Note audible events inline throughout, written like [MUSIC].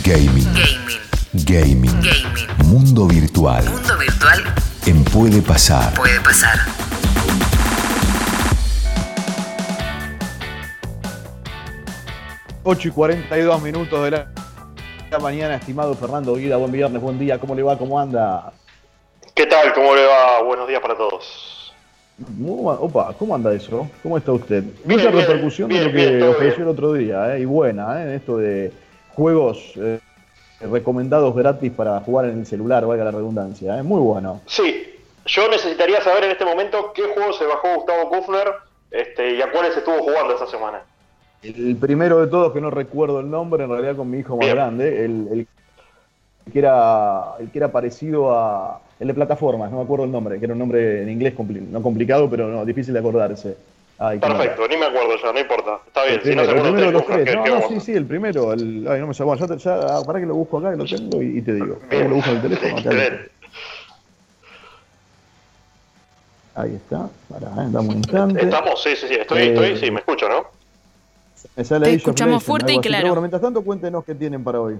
Gaming. Gaming. Gaming. Gaming. Mundo virtual. Mundo virtual En Puede Pasar. puede pasar. Ocho y 42 minutos de la mañana, estimado Fernando Guida. Buen viernes, buen día. ¿Cómo le va? ¿Cómo anda? ¿Qué tal? ¿Cómo le va? Buenos días para todos. Muy Opa, ¿cómo anda eso? ¿Cómo está usted? Mucha bien, repercusión de lo que ofreció bien. el otro día, ¿eh? y buena, ¿eh? esto de juegos eh, recomendados gratis para jugar en el celular, valga la redundancia. ¿eh? Muy bueno. Sí, yo necesitaría saber en este momento qué juego se bajó Gustavo Kufner este, y a cuáles estuvo jugando esta semana. El primero de todos, que no recuerdo el nombre, en realidad con mi hijo más Bien. grande, el, el que era el que era parecido a el de plataformas, no me acuerdo el nombre, que era un nombre en inglés compli- no complicado, pero no difícil de acordarse. Ay. Perfecto, ni me acuerdo ya, no importa. Está bien, El si no primero, se el primero Kufner, tres. ¿qué- No, no, sí, sí, el primero. El, ay, no me sabía. Ya, te- ya, para que lo busco acá, que lo tengo y, y te digo. Para Bien. lo busco en el teléfono. Acá. Ahí está. Pará, eh, dame un instante. Estamos, sí, sí, sí, estoy, Eh, estoy, sí, me escucho, ¿no? Me sale Te escuchamos fuerte y claro. Pero bueno, mientras tanto, cuéntenos qué tienen para hoy.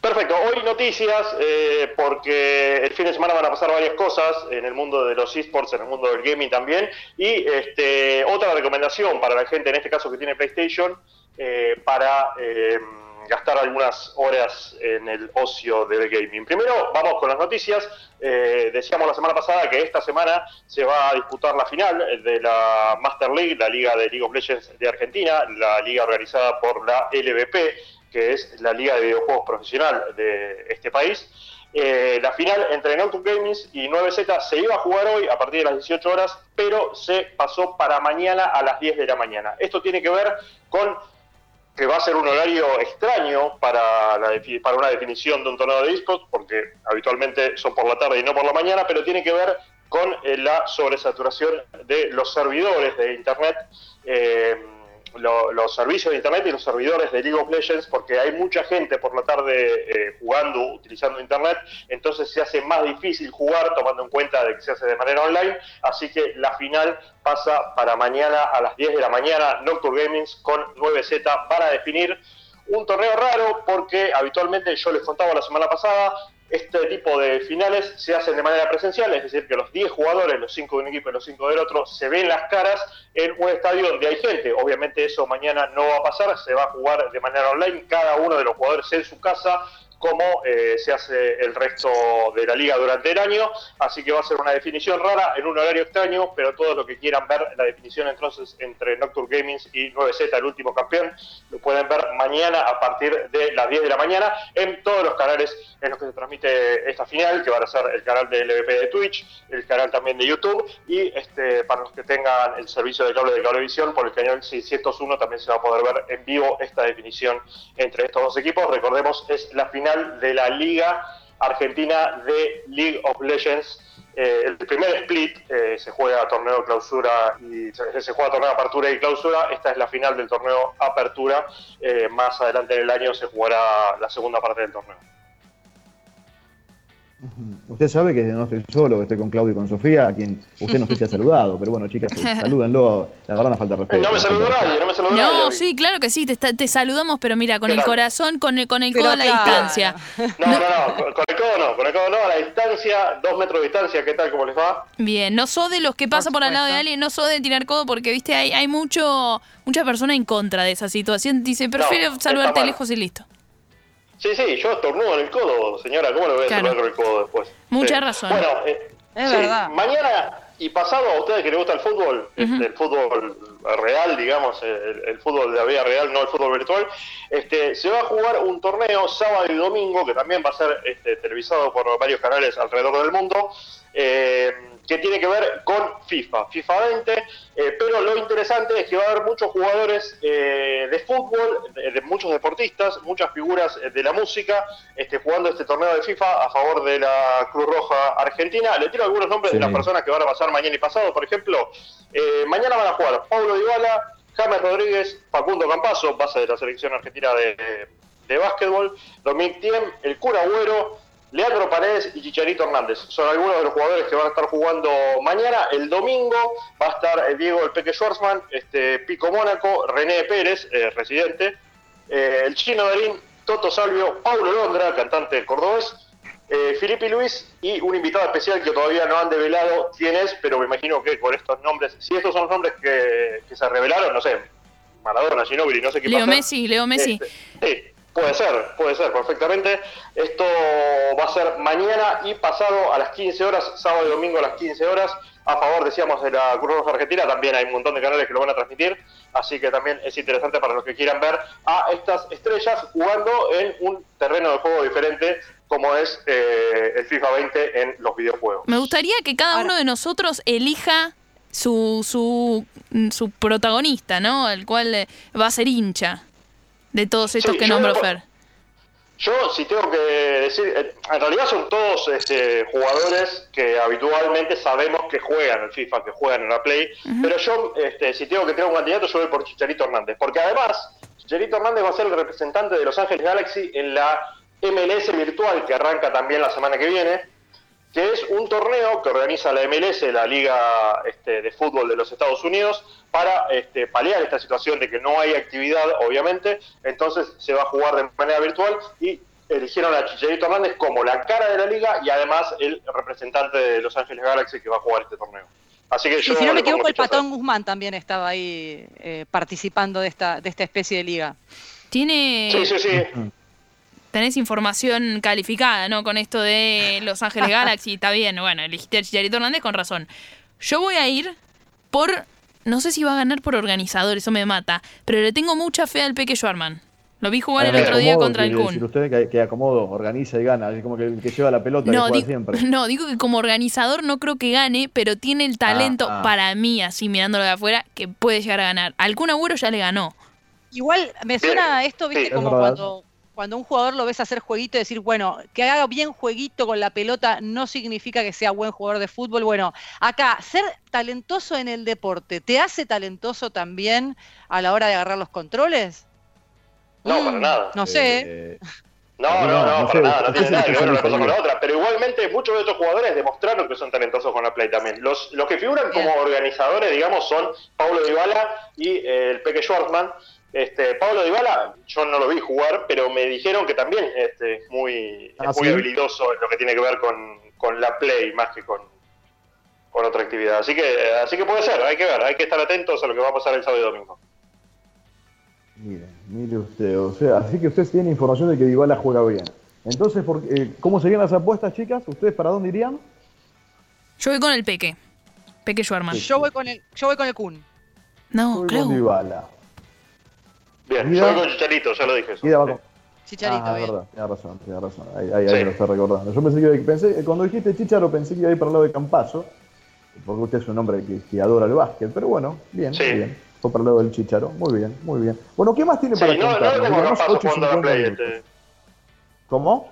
Perfecto, hoy noticias eh, porque el fin de semana van a pasar varias cosas en el mundo de los esports, en el mundo del gaming también. Y este, otra recomendación para la gente, en este caso que tiene PlayStation, eh, para eh, gastar algunas horas en el ocio del gaming. Primero, vamos con las noticias. Eh, decíamos la semana pasada que esta semana se va a disputar la final de la Master League, la Liga de League of Legends de Argentina, la liga organizada por la LVP que es la liga de videojuegos profesional de este país. Eh, la final entre Nocturne Gaming y 9Z se iba a jugar hoy a partir de las 18 horas, pero se pasó para mañana a las 10 de la mañana. Esto tiene que ver con que va a ser un horario extraño para, para una definición de un torneo de esports, porque habitualmente son por la tarde y no por la mañana, pero tiene que ver con eh, la sobresaturación de los servidores de Internet. eh, lo- los servicios de Internet y los servidores de League of Legends, porque hay mucha gente por la tarde eh, jugando, utilizando Internet, entonces se hace más difícil jugar tomando en cuenta de que se hace de manera online, así que la final pasa para mañana a las 10 de la mañana, Nocturne Gaming con 9Z para definir. Un torneo raro porque habitualmente yo les contaba la semana pasada, este tipo de finales se hacen de manera presencial, es decir, que los 10 jugadores, los 5 de un equipo y los 5 del otro, se ven las caras en un estadio donde hay gente. Obviamente eso mañana no va a pasar, se va a jugar de manera online, cada uno de los jugadores en su casa, como eh, se hace el resto de la liga durante el año, así que va a ser una definición rara en un horario extraño, pero todos los que quieran ver la definición entonces entre Nocturne Gaming y 9Z, el último campeón, lo pueden ver mañana a partir de las 10 de la mañana en todos los canales en los que se transmite esta final, que van a ser el canal de LVP de Twitch, el canal también de YouTube, y este para los que tengan el servicio de cable de Cablevisión, por el canal 601 también se va a poder ver en vivo esta definición entre estos dos equipos. Recordemos, es la final de la Liga Argentina de League of Legends. Eh, el primer split eh, se juega torneo clausura y se, se juega torneo apertura y clausura. Esta es la final del torneo apertura. Eh, más adelante en el año se jugará la segunda parte del torneo. Usted sabe que no estoy solo, que estoy con Claudio y con Sofía, a quien usted no sé si ha saludado, pero bueno, chicas, [LAUGHS] salúdenlo. La verdad, no falta de respeto. No me saludó nadie, no me saludó nadie. No, sí, claro que sí, te, saludamos, pero mira, con ¿Qué el corazón, con el, con el codo a la claro. distancia. No, no, no, con el codo no, con el codo no, a la distancia, dos metros de distancia, ¿qué tal? ¿Cómo les va? Bien, no sos de los que pasa por, al lado de alguien, no sos de tirar codo porque, viste, hay, hay mucho mucha persona en contra de esa situación. Dice, prefiero está saludarte lejos y listo. Sí, sí, yo estornudo en el codo, señora, ¿cómo lo voy a Claro. saludar con el codo después? Mucha Sí. razón. Bueno, eh, Es sí, verdad. Mañana y pasado a ustedes que les gusta el fútbol, este, el fútbol real, digamos, el, el fútbol de la vida real, no el fútbol virtual, este, se va a jugar un torneo sábado y domingo, que también va a ser este, televisado por varios canales alrededor del mundo, eh, que tiene que ver con FIFA, FIFA 20, eh, pero lo interesante es que va a haber muchos jugadores eh, de fútbol, de, de muchos deportistas, muchas figuras eh, de la música, este, jugando este torneo de FIFA a favor de la Cruz Roja Argentina. Le tiro algunos nombres de las personas que van a pasar mañana y pasado, por ejemplo, eh, mañana van a jugar Paulo Dybala, James Rodríguez, Facundo Campazo, base de la selección argentina de, de básquetbol, Dominic Thiem, el Cura Agüero, Leandro Paredes y Chicharito Hernández. Son algunos de los jugadores que van a estar jugando mañana. El domingo va a estar eh, Diego El Peque Schwarzman, este, Pico Mónaco, René Pérez, eh, residente, eh, el Chino Darín, Toto Salvio, Paulo Londra, cantante cordobés, eh, Filipe Luis y un invitado especial que todavía no han develado quién es, pero me imagino que con estos nombres, si estos son los nombres que, que se revelaron, no sé, Maradona, Ginóbili, no sé qué Leo pasa. Messi, Leo Messi. Este, sí, puede ser, puede ser, perfectamente. Esto va a ser mañana y pasado a las 15 horas, sábado y domingo a las 15 horas, a favor, decíamos, de la Cruz Roja Argentina. También hay un montón de canales que lo van a transmitir, así que también es interesante para los que quieran ver a estas estrellas jugando en un terreno de juego diferente como es eh, el FIFA 20 en los videojuegos. Me gustaría que cada Ahora- uno de nosotros elija su, su, su protagonista, ¿no? El cual eh, va a ser hincha de todos estos Sí, que nombró Fer. Yo, si tengo que decir, en realidad son todos este, jugadores que habitualmente sabemos que juegan en FIFA, que juegan en la Play, pero yo, este, si tengo que tener un candidato, yo voy por Chicharito Hernández, porque además, Chicharito Hernández va a ser el representante de Los Ángeles Galaxy en la MLS virtual, que arranca también la semana que viene, que es un torneo que organiza la MLS, la Liga este, de Fútbol de los Estados Unidos, para este, paliar esta situación de que no hay actividad, obviamente, entonces se va a jugar de manera virtual y eligieron a Chicharito Hernández como la cara de la liga y además el representante de Los Ángeles Galaxy que va a jugar este torneo. Así que Y yo si no me le pongo equivoco, el Patón Guzmán también estaba ahí eh, participando de esta, de esta especie de liga. Tiene, Sí, sí, sí. Tenés información calificada, ¿no? Con esto de Los Ángeles Galaxy, está bien, bueno, elegiste a Chicharito Hernández con razón. Yo voy a ir por, no sé si va a ganar por organizador, eso me mata, pero le tengo mucha fe al Peque Schwarman. Lo vi jugar el otro día contra el Kun. usted que, que acomodo, organiza y gana, es como que el que lleva la pelota No, que juega siempre. [LAUGHS] no, digo que como organizador no creo que gane, pero tiene el talento Ah, ah. para mí, así mirándolo de afuera, que puede llegar a ganar. Algún Agüero ya le ganó. Igual me suena esto, viste, como verdad. cuando, cuando un jugador lo ves hacer jueguito y decir, bueno, que haga bien jueguito con la pelota no significa que sea buen jugador de fútbol. Bueno, acá, ser talentoso en el deporte, ¿te hace talentoso también a la hora de agarrar los controles? No, Mm, para nada. No sé. Eh, No, No, no, no, no para sé, nada, no tiene nada que ver una cosa con la otra. Pero igualmente muchos de estos jugadores demostraron que son talentosos con la Play también. Los, los que figuran como organizadores, digamos, son Pablo Dybala y eh, el Peque Schwartzman. Este, Pablo Dybala, yo no lo vi jugar, pero me dijeron que también este, es muy, Ah, es muy ¿sí? habilidoso en lo que tiene que ver con, con la Play más que con, con otra actividad. Así que, así que puede ser, hay que ver, hay que estar atentos a lo que va a pasar el sábado y domingo. Mire, mire usted, o sea, así que usted tiene información de que Dybala juega bien. Entonces, ¿por qué- eh, ¿cómo serían las apuestas, chicas? ¿Ustedes para dónde irían? Yo voy con el Peque. Peque Schwarman. Yo voy con el, yo voy con el Kun. No, Voy creo. con Dybala. Bien, Mira. yo con Chicharito, ya lo dije eso. Mira, va Sí. con- Chicharito, ah, bien. verdad, tiene razón, tiene razón. Ahí, ahí, Sí. ahí lo está recordando. Yo pensé que pensé, cuando dijiste Chicharo pensé que iba a ir para el lado de Campazo, porque usted es un hombre que, que adora el básquet, pero bueno, bien, Sí. bien. Fue para el lado del Chicharo, muy bien, muy bien. Bueno, ¿qué más tiene Sí, para no, no contarnos? lo tengo a Digamos, Campazo 8 y jugando a la 50 Play. minutos. Este. ¿Cómo?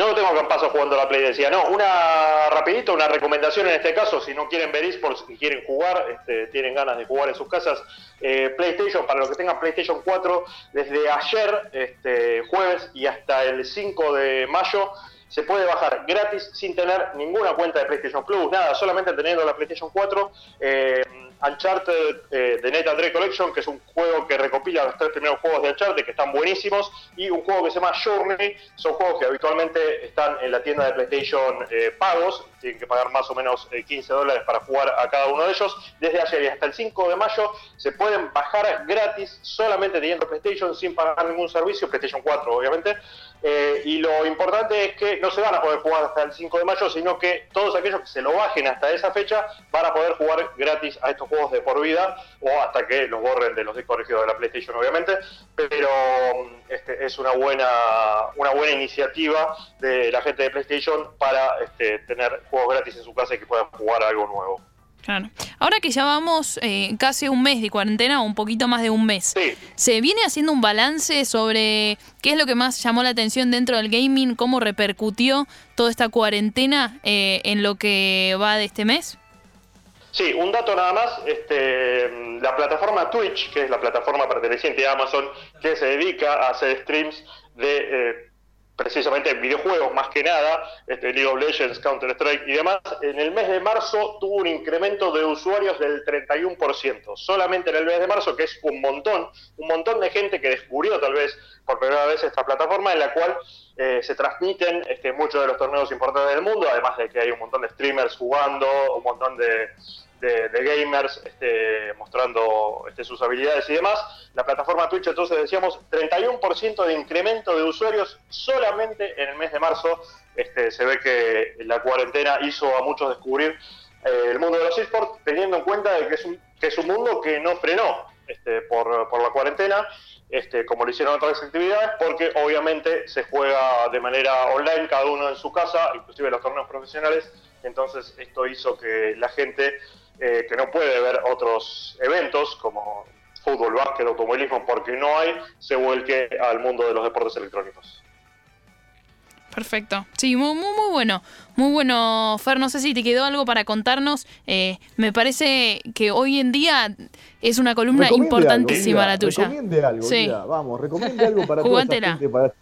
No lo tengo Campazo jugando la Play, decía. No, una rapidito, una recomendación en este caso, si no quieren ver esports y quieren jugar, este, tienen ganas de jugar en sus casas, eh, PlayStation, para los que tengan PlayStation 4, desde ayer, este, jueves y hasta el 5 de mayo, se puede bajar gratis sin tener ninguna cuenta de PlayStation Plus, nada, solamente teniendo la PlayStation 4. Eh, Uncharted eh, The Drake Collection, que es un juego que los tres primeros juegos de Uncharted, que están buenísimos, y un juego que se llama Journey, son juegos que habitualmente están en la tienda de PlayStation eh, pagos, tienen que pagar más o menos eh, 15 dólares para jugar a cada uno de ellos. Desde ayer y hasta el 5 de mayo se pueden bajar gratis solamente teniendo PlayStation sin pagar ningún servicio, PlayStation 4 obviamente. Eh, y lo importante es que no se van a poder jugar hasta el 5 de mayo, sino que todos aquellos que se lo bajen hasta esa fecha van a poder jugar gratis a estos juegos de por vida o hasta que los borren de los discos de la PlayStation, obviamente. Pero mm, este, es una buena, una buena iniciativa de la gente de PlayStation para este, tener juegos gratis en su casa y que puedan jugar algo nuevo. Claro. Ahora que ya vamos eh, casi un mes de cuarentena, o un poquito más de un mes, Sí, ¿se viene haciendo un balance sobre qué es lo que más llamó la atención dentro del gaming? ¿Cómo repercutió toda esta cuarentena eh, en lo que va de este mes? Sí, un dato nada más, este, la plataforma Twitch, que es la plataforma perteneciente a Amazon, que se dedica a hacer streams de eh, precisamente en videojuegos más que nada, este, League of Legends, Counter-Strike y demás, en el mes de marzo tuvo un incremento de usuarios del 31%, solamente en el mes de marzo, que es un montón, un montón de gente que descubrió tal vez por primera vez esta plataforma en la cual eh, se transmiten este, muchos de los torneos importantes del mundo, además de que hay un montón de streamers jugando, un montón de, de, gamers este, mostrando este, sus habilidades y demás. La plataforma Twitch, entonces decíamos, 31% de incremento de usuarios solamente en el mes de marzo. Este, se ve que la cuarentena hizo a muchos descubrir eh, el mundo de los esports, teniendo en cuenta de que, es un, mundo que no frenó este, por, por la cuarentena. Este, como lo hicieron otras actividades, porque obviamente se juega de manera online, cada uno en su casa, inclusive los torneos profesionales, entonces esto hizo que la gente eh, que no puede ver otros eventos como fútbol, básquet, automovilismo, porque no hay, se vuelque al mundo de los deportes electrónicos. Perfecto. Sí, muy, muy, muy bueno. Muy bueno, Fer. No sé si te quedó algo para contarnos. Eh, me parece que hoy en día es una columna Recomiende importantísima algo, la tuya. Recomiende algo, Sí. Vamos, recomiende algo para [LAUGHS] toda esa gente para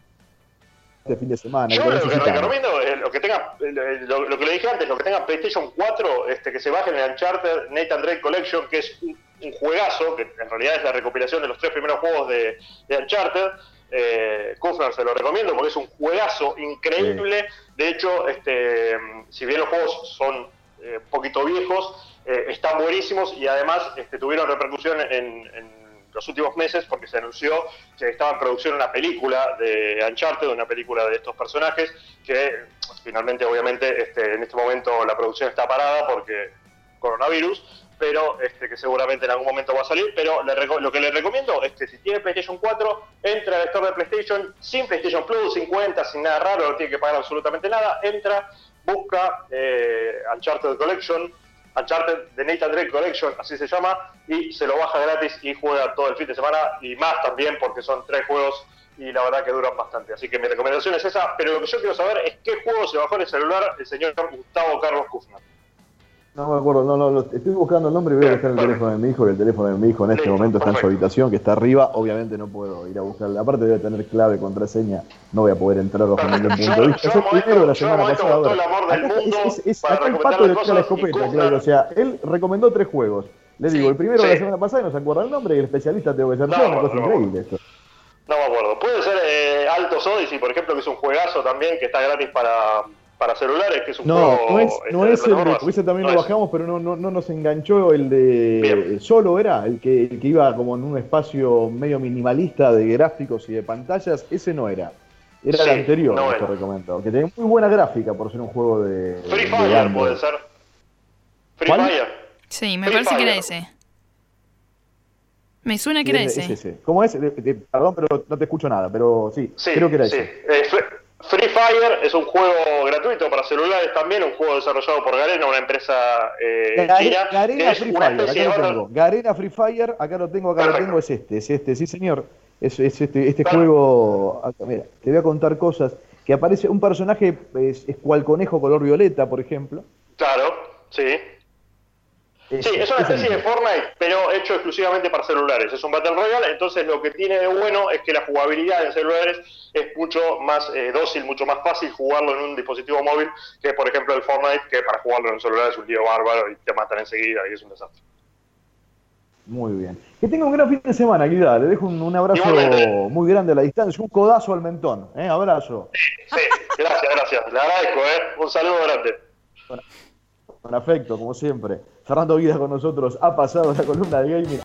este fin de semana. Yo lo que recomiendo es lo que tenga, lo, lo que le dije antes, lo que tenga PlayStation 4, este, que se bajen el Uncharted Nathan Drake Collection, que es un, un juegazo, que en realidad es la recopilación de los tres primeros juegos de, de Uncharted. Eh, Kufner se lo recomiendo porque es un juegazo increíble. De hecho, este, si bien los juegos son eh, un poquito viejos, eh, están buenísimos y además este, tuvieron repercusión en, en los últimos meses porque se anunció que estaba en producción una película de Uncharted, una película de estos personajes, que finalmente, obviamente, este, en este momento la producción está parada porque coronavirus, pero este, que seguramente en algún momento va a salir. Pero le lo que le recomiendo es que si tiene PlayStation 4, entre al store de PlayStation sin PlayStation Plus, sin cuenta, sin nada raro, no tiene que pagar absolutamente nada. Entra, busca eh, Uncharted Collection, Uncharted de Nathan Drake Collection, así se llama, y se lo baja gratis y juega todo el fin de semana y más también porque son tres juegos y la verdad que duran bastante. Así que mi recomendación es esa, pero lo que yo quiero saber es qué juego se bajó en el celular el señor Gustavo Carlos Kufner. No me acuerdo, no, no, lo- estoy buscando el nombre y voy a buscar el teléfono de mi hijo, que el teléfono de mi hijo en este momento está en su habitación, que está arriba, obviamente no puedo ir a buscarla, aparte debe tener clave, contraseña, no voy a poder entrar bajo ningún punto de vista. yo primero de la semana pasada. es, es- es- para acá el pato le tira la escopeta, claro, o sea, él recomendó tres juegos. Le digo, el primero de la semana pasada y no se acuerda el nombre y el especialista tengo que ser No, yo, una no, cosa no. increíble esto. No me acuerdo. Puede ser eh, Altos Odyssey, por ejemplo, que es un juegazo también que está gratis para, para celulares, que es un No, juego. no es, este, no es el de, ese también No lo es. bajamos, pero no, no, no nos enganchó el de Bien. solo era, el que, el que iba como en un espacio medio minimalista de gráficos y de pantallas, ese no era. Era Sí, el anterior no que te recomiendo, que tenía muy buena gráfica por ser un juego de, Free de Fire Android. puede ser. Free ¿Cuál? Fire. Sí, me Free parece que era ese. Me suena que era es- ese. es ese. ¿Cómo es? De- de- perdón, pero no te escucho nada, pero sí, Sí, creo que era sí. ese. Eh, Free Fire es un juego gratuito para celulares también, un juego desarrollado por Garena, una empresa eh, Garena Free Fire, acá lo tengo. Garena Free Fire, acá lo tengo, acá lo tengo, es este, es este, sí señor. Es, es este, este Claro. juego, acá, mira, te voy a contar cosas, que aparece un personaje, es, es cual conejo color violeta, por ejemplo. Claro, sí. Sí, es una especie de. Fortnite, pero hecho exclusivamente para celulares. Es un Battle Royale, entonces lo que tiene de bueno es que la jugabilidad en celulares es mucho más eh, dócil, mucho más fácil jugarlo en un dispositivo móvil que, por ejemplo, el Fortnite, que para jugarlo en un celular es un lío bárbaro y te matan enseguida y es un desastre. Muy bien. Que tenga un gran fin de semana, Guida. Le dejo un, un abrazo muy grande a la distancia, un codazo al mentón. ¿eh? Abrazo. Sí, gracias, gracias. Le agradezco, ¿eh? Un saludo grande. Con afecto, como siempre. Fernando Guida con nosotros ha pasado la columna de gaming.